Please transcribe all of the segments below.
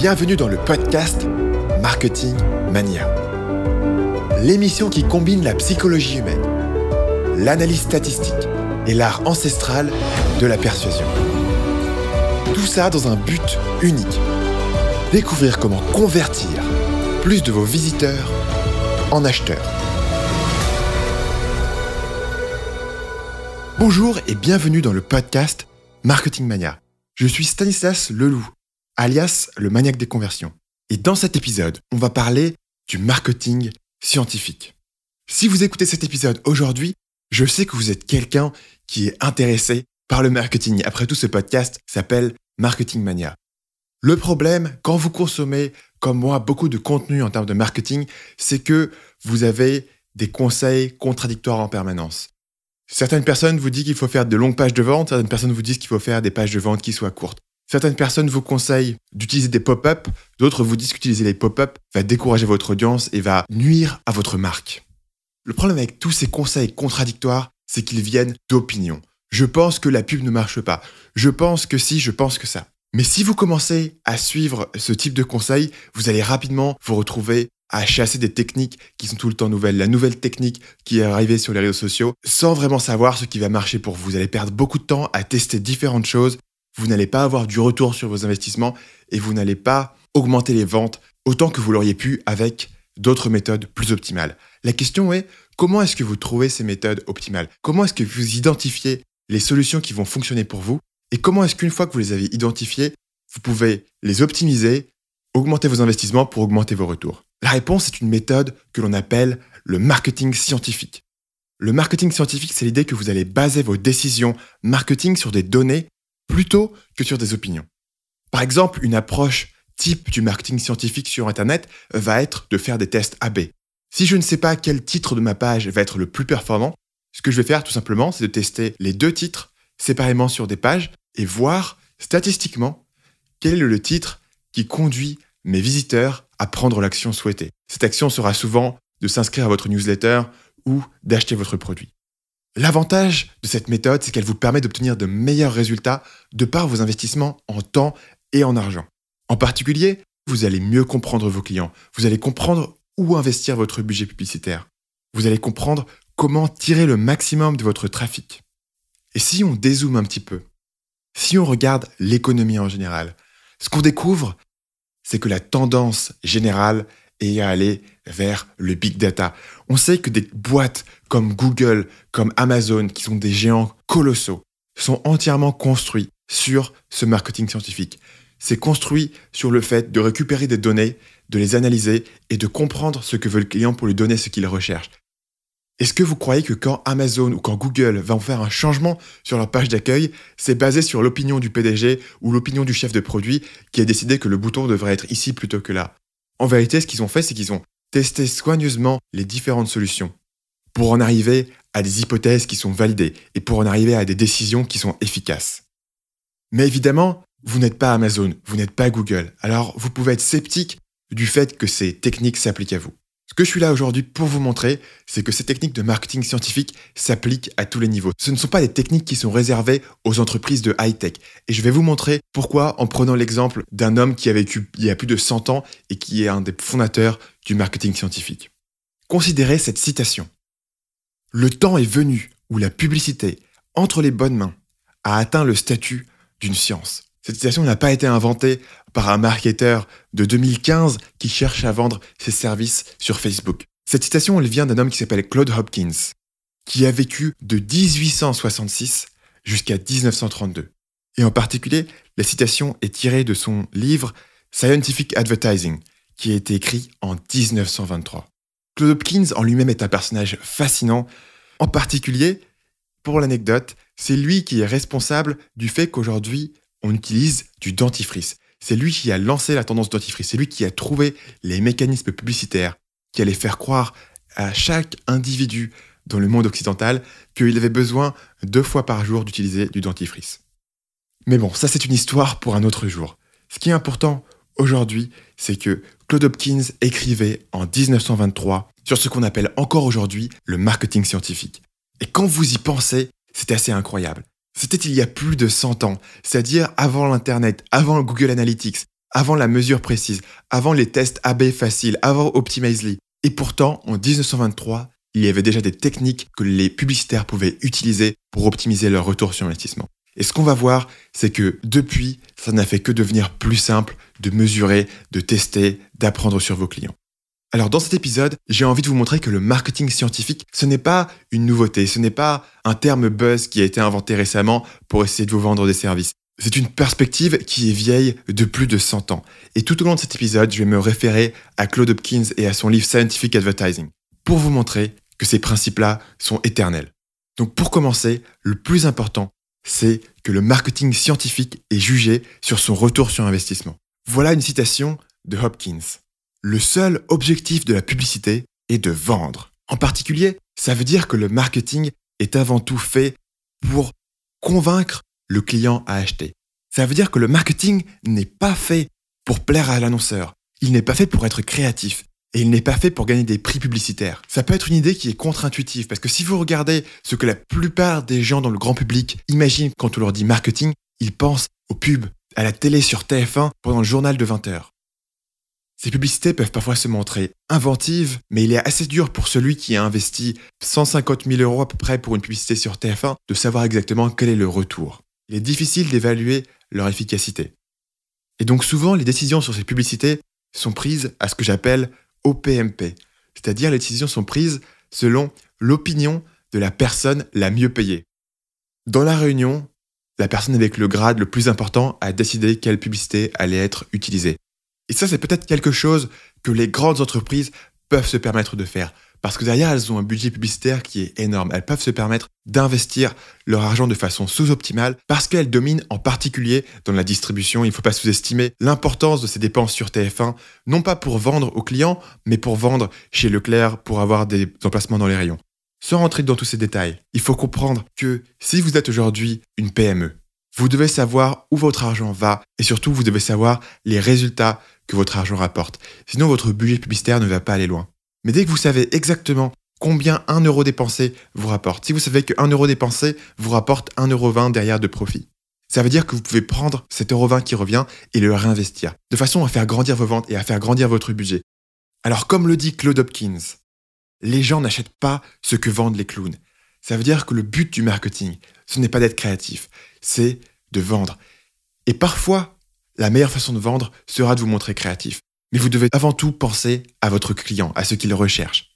Bienvenue dans le podcast Marketing Mania. L'émission qui combine la psychologie humaine, l'analyse statistique et l'art ancestral de la persuasion. Tout ça dans un but unique. Découvrir comment convertir plus de vos visiteurs en acheteurs. Bonjour et bienvenue dans le podcast Marketing Mania. Je suis Stanislas Leloup, alias le maniaque des conversions. Et dans cet épisode, on va parler du marketing scientifique. Si vous écoutez cet épisode aujourd'hui, je sais que vous êtes quelqu'un qui est intéressé par le marketing. Après tout, ce podcast s'appelle Marketing Mania. Le problème, quand vous consommez, comme moi, beaucoup de contenu en termes de marketing, c'est que vous avez des conseils contradictoires en permanence. Certaines personnes vous disent qu'il faut faire de longues pages de vente, certaines personnes vous disent qu'il faut faire des pages de vente qui soient courtes. Certaines personnes vous conseillent d'utiliser des pop-up, d'autres vous disent qu'utiliser les pop-up va décourager votre audience et va nuire à votre marque. Le problème avec tous ces conseils contradictoires, c'est qu'ils viennent d'opinion. Je pense que la pub ne marche pas. Je pense que si, je pense que ça. Mais si vous commencez à suivre ce type de conseils, vous allez rapidement vous retrouver à chasser des techniques qui sont tout le temps nouvelles, la nouvelle technique qui est arrivée sur les réseaux sociaux, sans vraiment savoir ce qui va marcher pour vous. Vous allez perdre beaucoup de temps à tester différentes choses, vous n'allez pas avoir du retour sur vos investissements et vous n'allez pas augmenter les ventes autant que vous l'auriez pu avec d'autres méthodes plus optimales. La question est, comment est-ce que vous trouvez ces méthodes optimales? Comment est-ce que vous identifiez les solutions qui vont fonctionner pour vous? Et comment est-ce qu'une fois que vous les avez identifiées, vous pouvez les optimiser, augmenter vos investissements pour augmenter vos retours? La réponse est une méthode que l'on appelle le marketing scientifique. Le marketing scientifique, c'est l'idée que vous allez baser vos décisions marketing sur des données plutôt que sur des opinions. Par exemple, une approche type du marketing scientifique sur Internet va être de faire des tests AB. Si je ne sais pas quel titre de ma page va être le plus performant, ce que je vais faire tout simplement, c'est de tester les deux titres séparément sur des pages et voir statistiquement quel est le titre qui conduit mes visiteurs à prendre l'action souhaitée. Cette action sera souvent de s'inscrire à votre newsletter ou d'acheter votre produit. L'avantage de cette méthode, c'est qu'elle vous permet d'obtenir de meilleurs résultats de par vos investissements en temps et en argent. En particulier, vous allez mieux comprendre vos clients, vous allez comprendre où investir votre budget publicitaire, vous allez comprendre comment tirer le maximum de votre trafic. Et si on dézoome un petit peu, si on regarde l'économie en général, ce qu'on découvre, c'est que la tendance générale est à aller vers le big data. On sait que des boîtes comme Google, comme Amazon, qui sont des géants colossaux, sont entièrement construits sur ce marketing scientifique. C'est construit sur le fait de récupérer des données, de les analyser et de comprendre ce que veut le client pour lui donner ce qu'il recherche. Est-ce que vous croyez que quand Amazon ou quand Google vont faire un changement sur leur page d'accueil, c'est basé sur l'opinion du PDG ou l'opinion du chef de produit qui a décidé que le bouton devrait être ici plutôt que là? En vérité, ce qu'ils ont fait, c'est qu'ils ont testé soigneusement les différentes solutions pour en arriver à des hypothèses qui sont validées et pour en arriver à des décisions qui sont efficaces. Mais évidemment, vous n'êtes pas Amazon, vous n'êtes pas Google, alors vous pouvez être sceptique du fait que ces techniques s'appliquent à vous. Ce que je suis là aujourd'hui pour vous montrer, c'est que ces techniques de marketing scientifique s'appliquent à tous les niveaux. Ce ne sont pas des techniques qui sont réservées aux entreprises de high-tech. Et je vais vous montrer pourquoi en prenant l'exemple d'un homme qui a vécu il y a plus de 100 ans et qui est un des fondateurs du marketing scientifique. Considérez cette citation. Le temps est venu où la publicité, entre les bonnes mains, a atteint le statut d'une science. Cette citation n'a pas été inventée par un marketeur de 2015 qui cherche à vendre ses services sur Facebook. Cette citation, vient d'un homme qui s'appelle Claude Hopkins, qui a vécu de 1866 jusqu'à 1932. Et en particulier, la citation est tirée de son livre Scientific Advertising, qui a été écrit en 1923. Claude Hopkins en lui-même est un personnage fascinant. En particulier, pour l'anecdote, c'est lui qui est responsable du fait qu'aujourd'hui, on utilise du dentifrice. C'est lui qui a lancé la tendance dentifrice. C'est lui qui a trouvé les mécanismes publicitaires qui allaient faire croire à chaque individu dans le monde occidental qu'il avait besoin deux fois par jour d'utiliser du dentifrice. Mais bon, ça c'est une histoire pour un autre jour. Ce qui est important aujourd'hui, c'est que Claude Hopkins écrivait en 1923 sur ce qu'on appelle encore aujourd'hui le marketing scientifique. Et quand vous y pensez, c'est assez incroyable. C'était il y a plus de 100 ans, c'est-à-dire avant l'Internet, avant Google Analytics, avant la mesure précise, avant les tests AB faciles, avant Optimizely. Et pourtant, en 1923, il y avait déjà des techniques que les publicitaires pouvaient utiliser pour optimiser leur retour sur investissement. Et ce qu'on va voir, c'est que depuis, ça n'a fait que devenir plus simple de mesurer, de tester, d'apprendre sur vos clients. Alors dans cet épisode, j'ai envie de vous montrer que le marketing scientifique, ce n'est pas une nouveauté, ce n'est pas un terme buzz qui a été inventé récemment pour essayer de vous vendre des services. C'est une perspective qui est vieille de plus de 100 ans. Et tout au long de cet épisode, je vais me référer à Claude Hopkins et à son livre Scientific Advertising pour vous montrer que ces principes-là sont éternels. Donc pour commencer, le plus important, c'est que le marketing scientifique est jugé sur son retour sur investissement. Voilà une citation de Hopkins. Le seul objectif de la publicité est de vendre. En particulier, ça veut dire que le marketing est avant tout fait pour convaincre le client à acheter. Ça veut dire que le marketing n'est pas fait pour plaire à l'annonceur. Il n'est pas fait pour être créatif. Et il n'est pas fait pour gagner des prix publicitaires. Ça peut être une idée qui est contre-intuitive, parce que si vous regardez ce que la plupart des gens dans le grand public imaginent quand on leur dit marketing, ils pensent aux pubs, à la télé sur TF1 pendant le journal de 20 h Ces publicités peuvent parfois se montrer inventives, mais il est assez dur pour celui qui a investi 150 000 euros à peu près pour une publicité sur TF1 de savoir exactement quel est le retour. Il est difficile d'évaluer leur efficacité. Et donc souvent, les décisions sur ces publicités sont prises à ce que j'appelle OPMP, c'est-à-dire les décisions sont prises selon l'opinion de la personne la mieux payée. Dans la réunion, la personne avec le grade le plus important a décidé quelle publicité allait être utilisée. Et ça, c'est peut-être quelque chose que les grandes entreprises peuvent se permettre de faire. Parce que derrière, elles ont un budget publicitaire qui est énorme. Elles peuvent se permettre d'investir leur argent de façon sous-optimale parce qu'elles dominent en particulier dans la distribution. Il ne faut pas sous-estimer l'importance de ces dépenses sur TF1, non pas pour vendre aux clients, mais pour vendre chez Leclerc, pour avoir des emplacements dans les rayons. Sans rentrer dans tous ces détails, il faut comprendre que si vous êtes aujourd'hui une PME, vous devez savoir où votre argent va et surtout vous devez savoir les résultats votre argent rapporte. Sinon votre budget publicitaire ne va pas aller loin. Mais dès que vous savez exactement combien 1 euro dépensé vous rapporte, si vous savez que 1 euro dépensé vous rapporte 1,20 euro derrière de profit, ça veut dire que vous pouvez prendre cet euro 20 qui revient et le réinvestir, de façon à faire grandir vos ventes et à faire grandir votre budget. Alors comme le dit Claude Hopkins, les gens n'achètent pas ce que vendent les clowns. Ça veut dire que le but du marketing, ce n'est pas d'être créatif, c'est de vendre. Et parfois, la meilleure façon de vendre sera de vous montrer créatif. Mais vous devez avant tout penser à votre client, à ce qu'il recherche,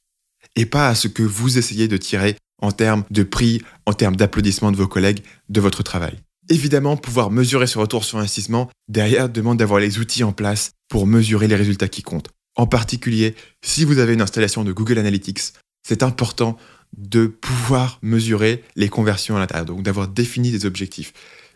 et pas à ce que vous essayez de tirer en termes de prix, en termes d'applaudissements de vos collègues, de votre travail. Évidemment, pouvoir mesurer ce retour sur investissement, derrière, demande d'avoir les outils en place pour mesurer les résultats qui comptent. En particulier, si vous avez une installation de Google Analytics, c'est important de pouvoir mesurer les conversions à l'intérieur, donc d'avoir défini des objectifs.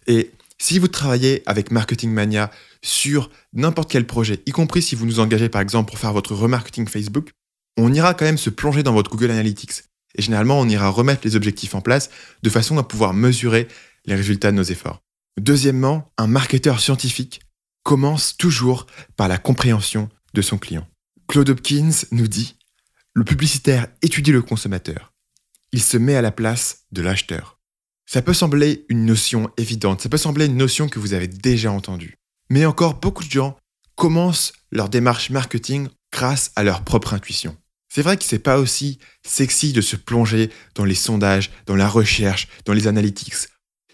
Et si vous travaillez avec Marketing Mania sur n'importe quel projet, y compris si vous nous engagez par exemple pour faire votre remarketing Facebook, on ira quand même se plonger dans votre Google Analytics. Et généralement, on ira remettre les objectifs en place de façon à pouvoir mesurer les résultats de nos efforts. Deuxièmement, un marketeur scientifique commence toujours par la compréhension de son client. Claude Hopkins nous dit Le publicitaire étudie le consommateur. Il se met à la place de l'acheteur. Ça peut sembler une notion évidente, ça peut sembler une notion que vous avez déjà entendue. Mais encore beaucoup de gens commencent leur démarche marketing grâce à leur propre intuition. C'est vrai que c'est pas aussi sexy de se plonger dans les sondages, dans la recherche, dans les analytics.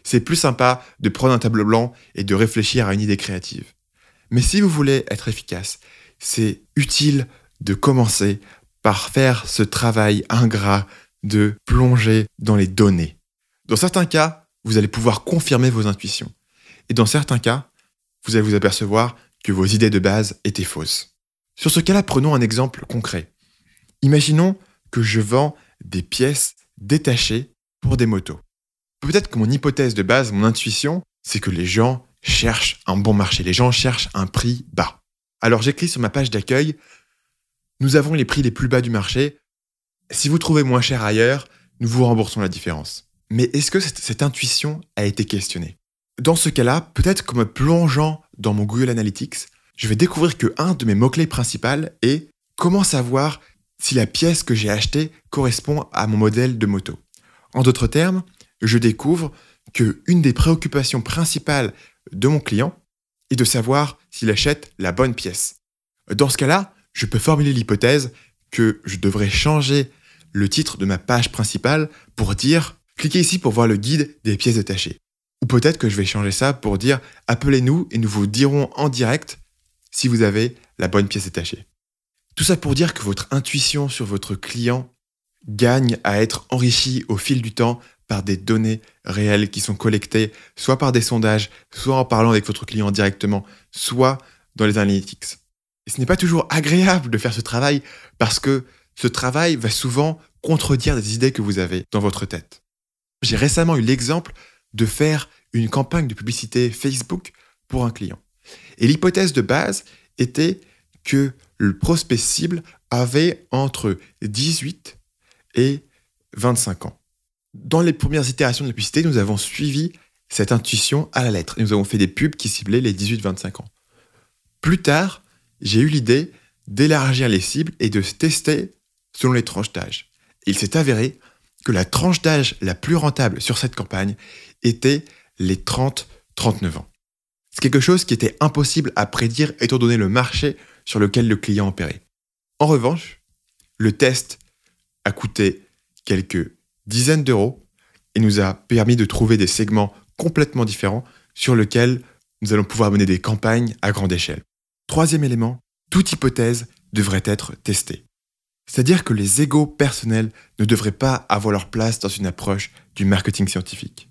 C'est plus sympa de prendre un tableau blanc et de réfléchir à une idée créative. Mais si vous voulez être efficace, c'est utile de commencer par faire ce travail ingrat de plonger dans les données. Dans certains cas, vous allez pouvoir confirmer vos intuitions. Et dans certains cas, vous allez vous apercevoir que vos idées de base étaient fausses. Sur ce cas-là, prenons un exemple concret. Imaginons que je vends des pièces détachées pour des motos. Peut-être que mon hypothèse de base, mon intuition, c'est que les gens cherchent un bon marché, les gens cherchent un prix bas. Alors j'écris sur ma page d'accueil, nous avons les prix les plus bas du marché. Si vous trouvez moins cher ailleurs, nous vous remboursons la différence. Mais est-ce que cette, intuition a été questionnée? Dans ce cas-là, peut-être qu'en me plongeant dans mon Google Analytics, je vais découvrir que un de mes mots-clés principaux est comment savoir si la pièce que j'ai achetée correspond à mon modèle de moto? En d'autres termes, je découvre que une des préoccupations principales de mon client et de savoir s'il achète la bonne pièce. Dans ce cas-là, je peux formuler l'hypothèse que je devrais changer le titre de ma page principale pour dire cliquez ici pour voir le guide des pièces détachées. Ou peut-être que je vais changer ça pour dire appelez-nous et nous vous dirons en direct si vous avez la bonne pièce détachée. Tout ça pour dire que votre intuition sur votre client gagne à être enrichie au fil du temps par des données réelles qui sont collectées, soit par des sondages, soit en parlant avec votre client directement, soit dans les analytics. Et ce n'est pas toujours agréable de faire ce travail parce que ce travail va souvent contredire des idées que vous avez dans votre tête. J'ai récemment eu l'exemple de faire une campagne de publicité Facebook pour un client. Et l'hypothèse de base était que le prospect cible avait entre 18 et 25 ans. Dans les premières itérations de la publicité, nous avons suivi cette intuition à la lettre. Nous avons fait des pubs qui ciblaient les 18-25 ans. Plus tard, j'ai eu l'idée d'élargir les cibles et de tester selon les tranches d'âge. Il s'est avéré que la tranche d'âge la plus rentable sur cette campagne était les 30-39 ans. C'est quelque chose qui était impossible à prédire étant donné le marché sur lequel le client opérait. En revanche, le test a coûté quelques dizaines d'euros et nous a permis de trouver des segments complètement différents sur lesquels nous allons pouvoir mener des campagnes à grande échelle. Troisième élément, toute hypothèse devrait être testée. C'est-à-dire que les égaux personnels ne devraient pas avoir leur place dans une approche du marketing scientifique.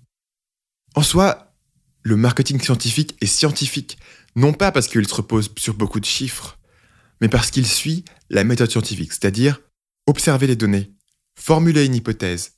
En soi, le marketing scientifique est scientifique, non pas parce qu'il se repose sur beaucoup de chiffres, mais parce qu'il suit la méthode scientifique, c'est-à-dire observer les données, formuler une hypothèse,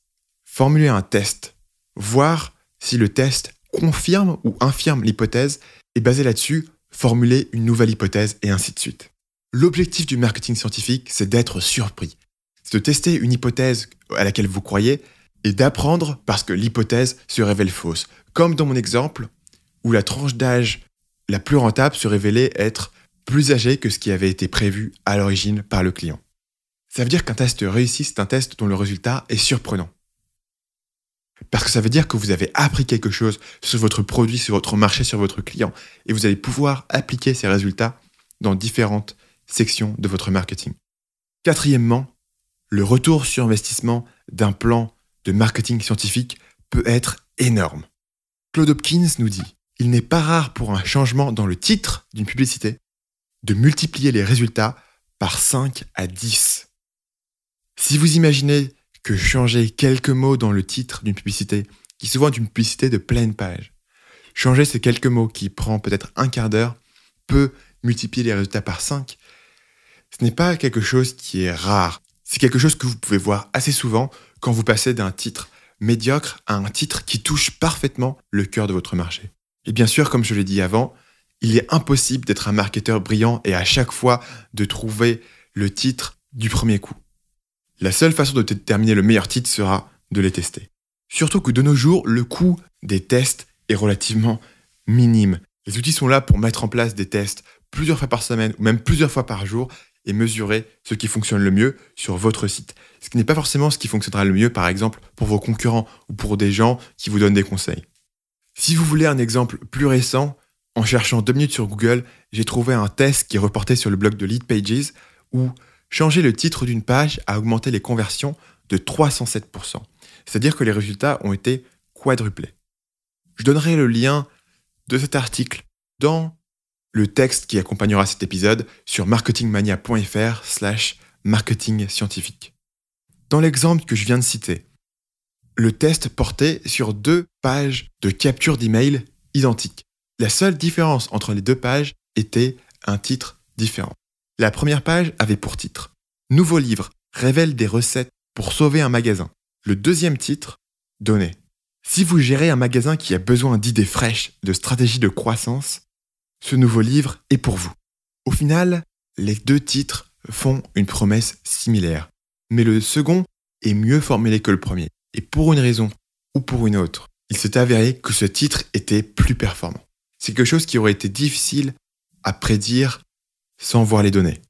formuler un test, voir si le test confirme ou infirme l'hypothèse, et basé là-dessus, formuler une nouvelle hypothèse, et ainsi de suite. L'objectif du marketing scientifique, c'est d'être surpris. C'est de tester une hypothèse à laquelle vous croyez et d'apprendre parce que l'hypothèse se révèle fausse. Comme dans mon exemple, où la tranche d'âge la plus rentable se révélait être plus âgée que ce qui avait été prévu à l'origine par le client. Ça veut dire qu'un test réussi, c'est un test dont le résultat est surprenant. Parce que ça veut dire que vous avez appris quelque chose sur votre produit, sur votre marché, sur votre client, et vous allez pouvoir appliquer ces résultats dans différentes sections de votre marketing. Quatrièmement, le retour sur investissement d'un plan de marketing scientifique peut être énorme. Claude Hopkins nous dit, il n'est pas rare pour un changement dans le titre d'une publicité de multiplier les résultats par 5 à 10. Si vous imaginez que changer quelques mots dans le titre d'une publicité, qui souvent est une publicité de pleine page, changer ces quelques mots qui prend peut-être un quart d'heure, peut multiplier les résultats par 5, ce n'est pas quelque chose qui est rare. C'est quelque chose que vous pouvez voir assez souvent quand vous passez d'un titre médiocre à un titre qui touche parfaitement le cœur de votre marché. Et bien sûr, comme je l'ai dit avant, il est impossible d'être un marketeur brillant et à chaque fois de trouver le titre du premier coup. La seule façon de déterminer le meilleur titre sera de les tester. Surtout que de nos jours, le coût des tests est relativement minime. Les outils sont là pour mettre en place des tests plusieurs fois par semaine ou même plusieurs fois par jour et mesurer ce qui fonctionne le mieux sur votre site. Ce qui n'est pas forcément ce qui fonctionnera le mieux, par exemple, pour vos concurrents ou pour des gens qui vous donnent des conseils. Si vous voulez un exemple plus récent, en cherchant deux minutes sur Google, j'ai trouvé un test qui est reporté sur le blog de Lead Pages où changer le titre d'une page a augmenté les conversions de 307%. C'est-à-dire que les résultats ont été quadruplés. Je donnerai le lien de cet article dans le texte qui accompagnera cet épisode sur marketingmania.fr slash marketing scientifique. Dans l'exemple que je viens de citer, le test portait sur deux pages de capture d'email identiques. La seule différence entre les deux pages était un titre différent. La première page avait pour titre Nouveau livre révèle des recettes pour sauver un magasin. Le deuxième titre donnait Si vous gérez un magasin qui a besoin d'idées fraîches, de stratégies de croissance, ce nouveau livre est pour vous. Au final, les deux titres font une promesse similaire, mais le second est mieux formulé que le premier. Et pour une raison ou pour une autre, il s'est avéré que ce titre était plus performant. C'est quelque chose qui aurait été difficile à prédire sans voir les données.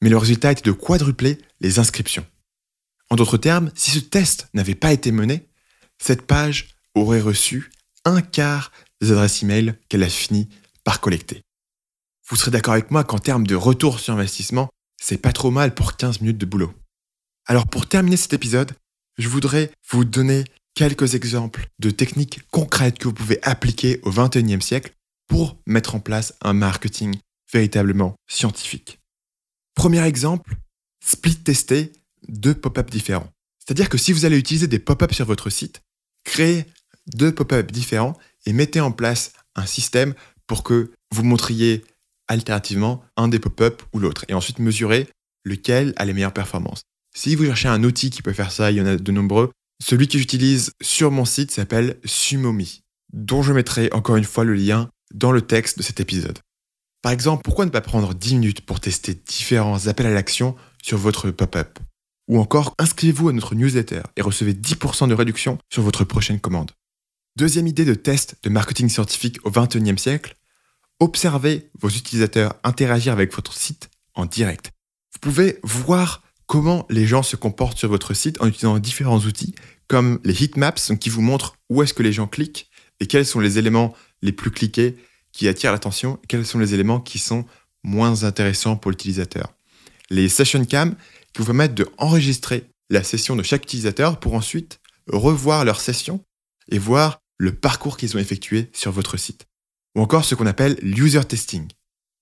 Mais le résultat était de quadrupler les inscriptions. En d'autres termes, si ce test n'avait pas été mené, cette page aurait reçu un quart des adresses e-mail qu'elle a fini par collecter. Vous serez d'accord avec moi qu'en termes de retour sur investissement, c'est pas trop mal pour 15 minutes de boulot. Alors pour terminer cet épisode, je voudrais vous donner quelques exemples de techniques concrètes que vous pouvez appliquer au XXIe siècle pour mettre en place un marketing véritablement scientifique. Premier exemple, split tester deux pop-up différents. C'est-à-dire que si vous allez utiliser des pop-up sur votre site, créez deux pop-up différents et mettez en place un système pour que vous montriez alternativement un des pop-up ou l'autre et ensuite mesurez lequel a les meilleures performances. Si vous cherchez un outil qui peut faire ça, il y en a de nombreux. Celui que j'utilise sur mon site s'appelle Sumomi, dont je mettrai encore une fois le lien dans le texte de cet épisode. Par exemple, pourquoi ne pas prendre 10 minutes pour tester différents appels à l'action sur votre pop-up? Ou encore, inscrivez-vous à notre newsletter et recevez 10% de réduction sur votre prochaine commande. Deuxième idée de test de marketing scientifique au XXIe siècle, observez vos utilisateurs interagir avec votre site en direct. Vous pouvez voir comment les gens se comportent sur votre site en utilisant différents outils comme les heatmaps qui vous montrent où est-ce que les gens cliquent et quels sont les éléments les plus cliqués qui attirent l'attention et quels sont les éléments qui sont moins intéressants pour l'utilisateur. Les session cam qui vous permettent d'enregistrer la session de chaque utilisateur pour ensuite revoir leur session et voir le parcours qu'ils ont effectué sur votre site. Ou encore ce qu'on appelle l'user testing,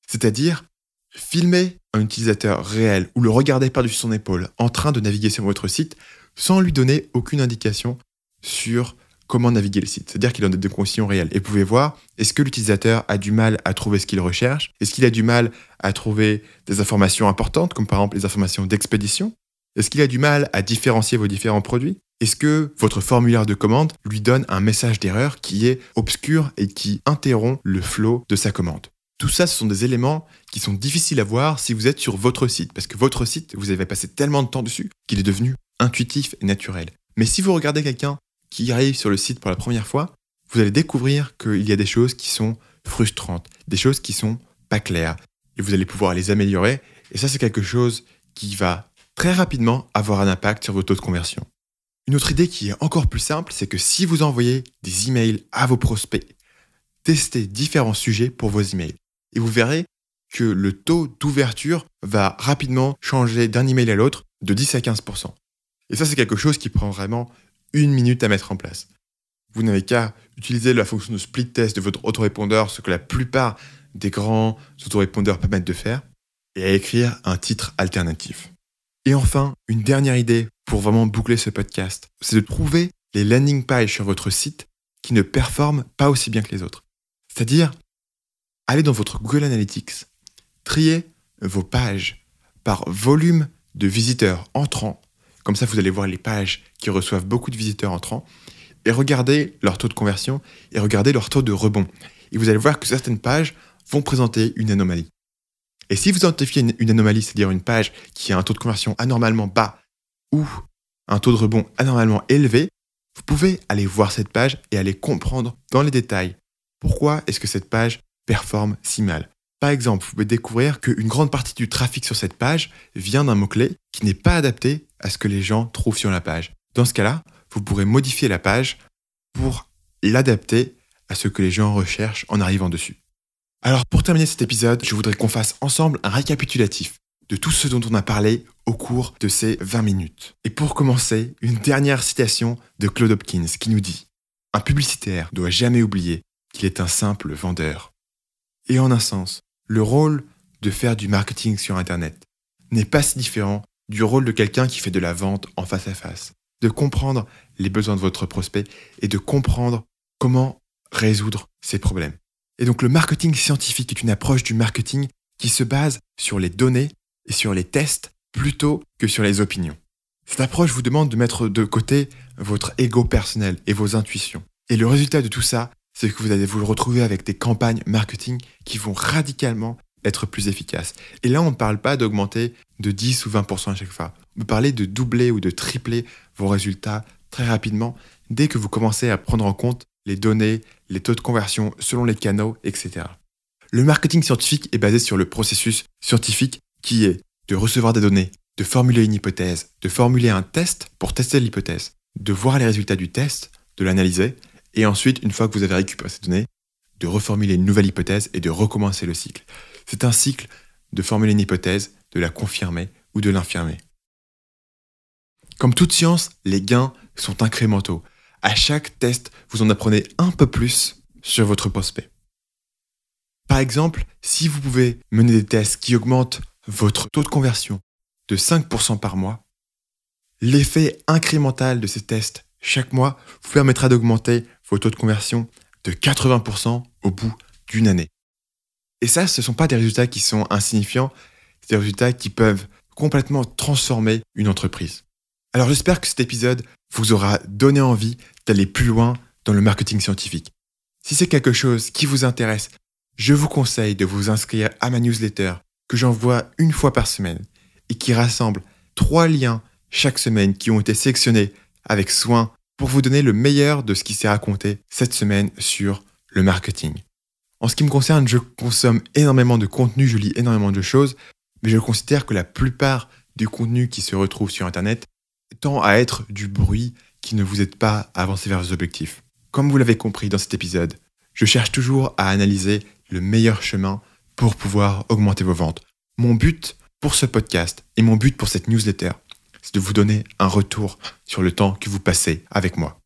c'est-à-dire filmer un utilisateur réel ou le regarder par-dessus son épaule en train de naviguer sur votre site sans lui donner aucune indication sur comment naviguer le site. C'est-à-dire qu'il en a des conditions réelles. Et vous pouvez voir, est-ce que l'utilisateur a du mal à trouver ce qu'il recherche? Est-ce qu'il a du mal à trouver des informations importantes, comme par exemple les informations d'expédition? Est-ce qu'il a du mal à différencier vos différents produits? Est-ce que votre formulaire de commande lui donne un message d'erreur qui est obscur et qui interrompt le flot de sa commande? Tout ça, ce sont des éléments qui sont difficiles à voir si vous êtes sur votre site, parce que votre site, vous avez passé tellement de temps dessus qu'il est devenu intuitif et naturel. Mais si vous regardez quelqu'un qui arrive sur le site pour la première fois, vous allez découvrir qu'il y a des choses qui sont frustrantes, des choses qui sont pas claires, et vous allez pouvoir les améliorer. Et ça, c'est quelque chose qui va très rapidement avoir un impact sur vos taux de conversion. Une autre idée qui est encore plus simple, c'est que si vous envoyez des emails à vos prospects, testez différents sujets pour vos emails. Et vous verrez que le taux d'ouverture va rapidement changer d'un email à l'autre de 10 à 15%. Et ça, c'est quelque chose qui prend vraiment une minute à mettre en place. Vous n'avez qu'à utiliser la fonction de split test de votre autorépondeur, ce que la plupart des grands autorépondeurs permettent de faire, et à écrire un titre alternatif. Et enfin, une dernière idée pour vraiment boucler ce podcast, c'est de trouver les landing pages sur votre site qui ne performent pas aussi bien que les autres. C'est-à-dire, allez dans votre Google Analytics, triez vos pages par volume de visiteurs entrants comme ça, vous allez voir les pages qui reçoivent beaucoup de visiteurs entrants et regardez leur taux de conversion et regardez leur taux de rebond. Et vous allez voir que certaines pages vont présenter une anomalie. Et si vous identifiez une, anomalie, c'est-à-dire une page qui a un taux de conversion anormalement bas ou un taux de rebond anormalement élevé, vous pouvez aller voir cette page et aller comprendre dans les détails pourquoi est-ce que cette page performe si mal. Par exemple, vous pouvez découvrir qu'une grande partie du trafic sur cette page vient d'un mot-clé qui n'est pas adapté à ce que les gens trouvent sur la page. Dans ce cas-là, vous pourrez modifier la page pour l'adapter à ce que les gens recherchent en arrivant dessus. Alors pour terminer cet épisode, je voudrais qu'on fasse ensemble un récapitulatif de tout ce dont on a parlé au cours de ces 20 minutes. Et pour commencer, une dernière citation de Claude Hopkins qui nous dit ⁇ Un publicitaire doit jamais oublier qu'il est un simple vendeur. Et en un sens, le rôle de faire du marketing sur Internet n'est pas si différent du rôle de quelqu'un qui fait de la vente en face à face, de comprendre les besoins de votre prospect et de comprendre comment résoudre ses problèmes. Et donc le marketing scientifique est une approche du marketing qui se base sur les données et sur les tests plutôt que sur les opinions. Cette approche vous demande de mettre de côté votre ego personnel et vos intuitions. Et le résultat de tout ça, c'est que vous allez vous retrouver avec des campagnes marketing qui vont radicalement être plus efficaces. Et là, on ne parle pas d'augmenter de 10 ou 20% à chaque fois. On peut parler de doubler ou de tripler vos résultats très rapidement dès que vous commencez à prendre en compte les données, les taux de conversion selon les canaux, etc. Le marketing scientifique est basé sur le processus scientifique qui est de recevoir des données, de formuler une hypothèse, de formuler un test pour tester l'hypothèse, de voir les résultats du test, de l'analyser et ensuite, une fois que vous avez récupéré ces données, de reformuler une nouvelle hypothèse et de recommencer le cycle. C'est un cycle de formuler une hypothèse, de la confirmer ou de l'infirmer. Comme toute science, les gains sont incrémentaux. À chaque test, vous en apprenez un peu plus sur votre prospect. Par exemple, si vous pouvez mener des tests qui augmentent votre taux de conversion de 5% par mois, l'effet incrémental de ces tests chaque mois vous permettra d'augmenter vos taux de conversion de 80% au bout d'une année. Et ça, ce ne sont pas des résultats qui sont insignifiants, c'est des résultats qui peuvent complètement transformer une entreprise. Alors j'espère que cet épisode vous aura donné envie d'aller plus loin dans le marketing scientifique. Si c'est quelque chose qui vous intéresse, je vous conseille de vous inscrire à ma newsletter que j'envoie une fois par semaine et qui rassemble trois liens chaque semaine qui ont été sélectionnés avec soin pour vous donner le meilleur de ce qui s'est raconté cette semaine sur le marketing. En ce qui me concerne, je consomme énormément de contenu, je lis énormément de choses, mais je considère que la plupart du contenu qui se retrouve sur Internet tend à être du bruit qui ne vous aide pas à avancer vers vos objectifs. Comme vous l'avez compris dans cet épisode, je cherche toujours à analyser le meilleur chemin pour pouvoir augmenter vos ventes. Mon but pour ce podcast et mon but pour cette newsletter, c'est de vous donner un retour sur le temps que vous passez avec moi.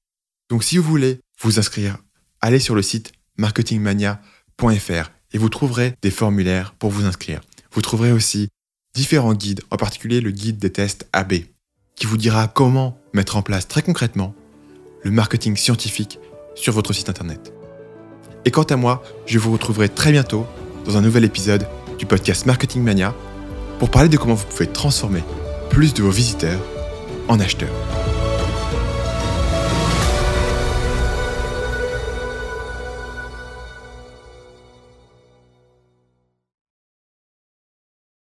Donc si vous voulez vous inscrire, allez sur le site marketingmania.fr et vous trouverez des formulaires pour vous inscrire. Vous trouverez aussi différents guides, en particulier le guide des tests AB, qui vous dira comment mettre en place très concrètement le marketing scientifique sur votre site internet. Et quant à moi, je vous retrouverai très bientôt dans un nouvel épisode du podcast Marketing Mania pour parler de comment vous pouvez transformer plus de vos visiteurs en acheteurs.